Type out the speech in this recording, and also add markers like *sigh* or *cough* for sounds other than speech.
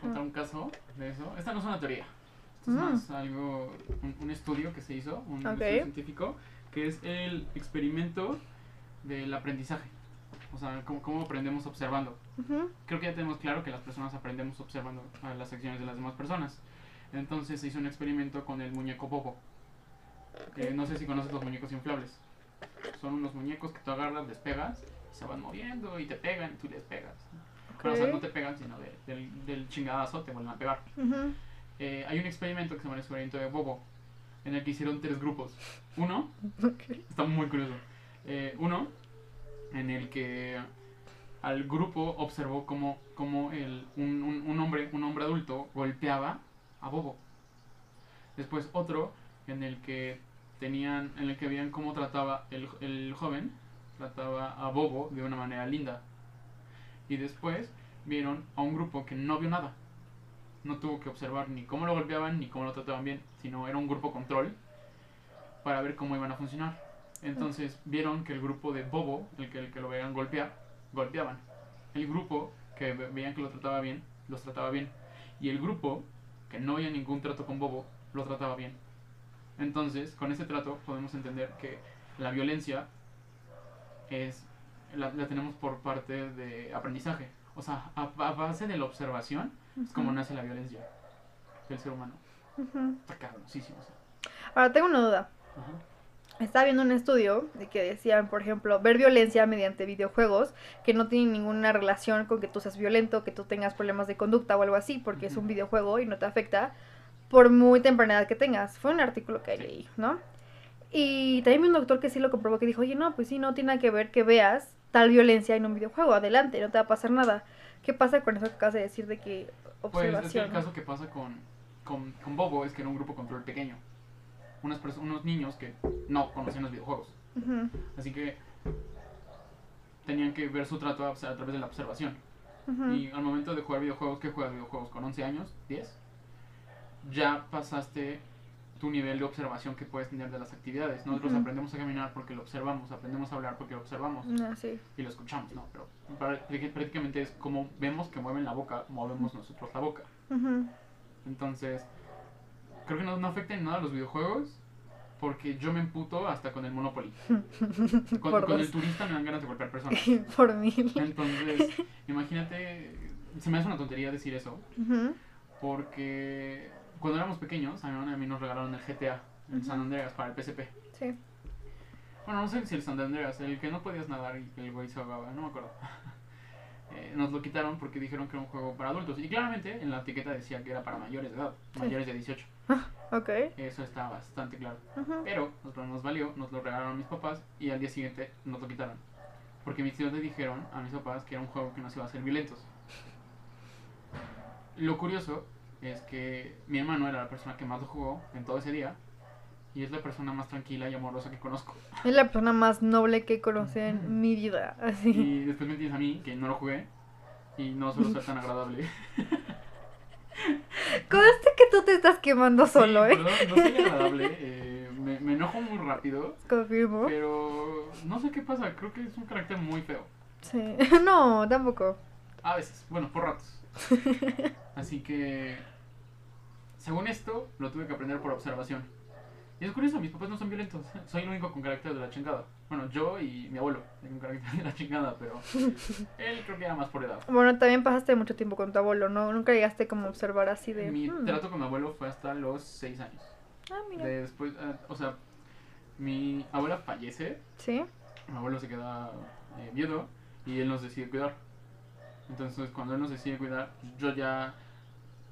Contar un caso de eso. Esta no es una teoría. Esto es Mm. más algo, un, un estudio que se hizo, un Ok. estudio científico, que es el experimento del aprendizaje. O sea, cómo, cómo aprendemos observando. Ujú. Creo que ya tenemos claro que las personas aprendemos observando a las acciones de las demás personas. Entonces se hizo un experimento con el muñeco Bobo. Eh, no sé si conoces los muñecos inflables. Son unos muñecos que tú agarras, les pegas, y se van moviendo y te pegan y tú les pegas. Pero, o sea, no te pegan, sino de- del, del chingadazo te vuelven a pegar. Eh, hay un experimento que se llama el experimento de Bobo, en el que hicieron tres grupos. Uno, Ok. está muy curioso. Eh, uno, en el que al grupo observó cómo, cómo el, un, un- un hombre, un hombre adulto golpeaba a Bobo. Después otro, en el que tenían, en el que veían cómo trataba el, el joven, trataba a Bobo de una manera linda. Y después vieron a un grupo que no vio nada. No tuvo que observar ni cómo lo golpeaban ni cómo lo trataban bien, sino era un grupo control para ver cómo iban a funcionar. Entonces vieron que el grupo de Bobo, el que, el que lo veían golpear, golpeaban. El grupo que ve- veían que lo trataba bien, los trataba bien. Y el grupo que no veía ningún trato con Bobo, lo trataba bien. Entonces, con este trato podemos entender que la violencia es la, la tenemos por parte de aprendizaje. O sea, a, a base de la observación es como nace la violencia del ser humano. Ujú. Está cabroncísimo. o sea. Ahora tengo una duda. Ajá. Estaba viendo un estudio de que decían, por ejemplo, ver violencia mediante videojuegos que no tienen ninguna relación con que tú seas violento, que tú tengas problemas de conducta o algo así, porque es un videojuego y no te afecta por muy temprana edad que tengas. Fue un artículo que Sí. leí, ¿no? Y también vi un doctor que sí lo comprobó, que dijo, oye, no, pues sí, no tiene nada que ver que veas tal violencia en un videojuego, adelante, no te va a pasar nada. ¿Qué pasa con eso que acabas de decir de que Pues es que observación? el caso que pasa con, con, con Bobo es que era un grupo control pequeño. Unas unos niños que no conocían los videojuegos. Así que tenían que ver su trato a, a través de la observación. Y al momento de jugar videojuegos, ¿qué juegas videojuegos? ¿Con 11 años? ¿10? Ya pasaste tu nivel de observación que puedes tener de las actividades. Nosotros Ujú. aprendemos a caminar porque lo observamos, aprendemos a hablar porque lo observamos Ah, sí. y lo escuchamos, ¿no? Pero prá- prácticamente es como vemos que mueven la boca, movemos nosotros la boca. Ujú. Entonces, creo que no, no afecta en nada a los videojuegos. Porque yo me emputo hasta con el Monopoly. *laughs* Con, con el turista me dan ganas de golpear personas. *laughs* por mil. Entonces, imagínate, se me hace una tontería decir eso. Ujú. Porque cuando éramos pequeños, a mí, a mí nos regalaron el GTA, el. San Andreas para el PSP. Sí. Bueno, no sé si el San Andreas, el que no podías nadar y el güey se ahogaba, no me acuerdo. *laughs* Eh, nos lo quitaron porque dijeron que era un juego para adultos. Y claramente en la etiqueta decía que era para mayores de edad, Sí. mayores de 18. *laughs* Ok. Eso está bastante claro. Pero nosotros nos valió, nos lo regalaron mis papás y al día siguiente nos lo quitaron. Porque mis tíos le dijeron a mis papás que era un juego que nos iba a hacer violentos. Lo curioso es que mi hermano era la persona que más lo jugó en todo ese día y es la persona más tranquila y amorosa que conozco. Es la persona más noble que conocí en mi vida. Así. Y después me tienes a mí, que no lo jugué y no suelo ser tan agradable. *laughs* Conste que tú te estás quemando solo, Sí, ¿eh? perdón, no soy agradable, eh, me, me enojo muy rápido, Confirmo. pero no sé qué pasa, creo que es un carácter muy feo. Sí. *laughs* No, tampoco. A veces, bueno, por ratos. *laughs* Así que, según esto, lo tuve que aprender por observación. Y es curioso, mis papás no son violentos. *laughs* Soy el único con carácter de la chingada. Bueno, yo y mi abuelo tienen carácter de la chingada, pero *laughs* él creo que era más por edad. Bueno, también pasaste mucho tiempo con tu abuelo, ¿no? Nunca llegaste como a observar así de... Mi "Hmm". trato con mi abuelo fue hasta los 6 años. Ah, mira. Después, eh, o sea, mi abuela fallece, Sí. mi abuelo se queda eh, viudo y él nos decide cuidar. Entonces, cuando él nos decide cuidar, yo ya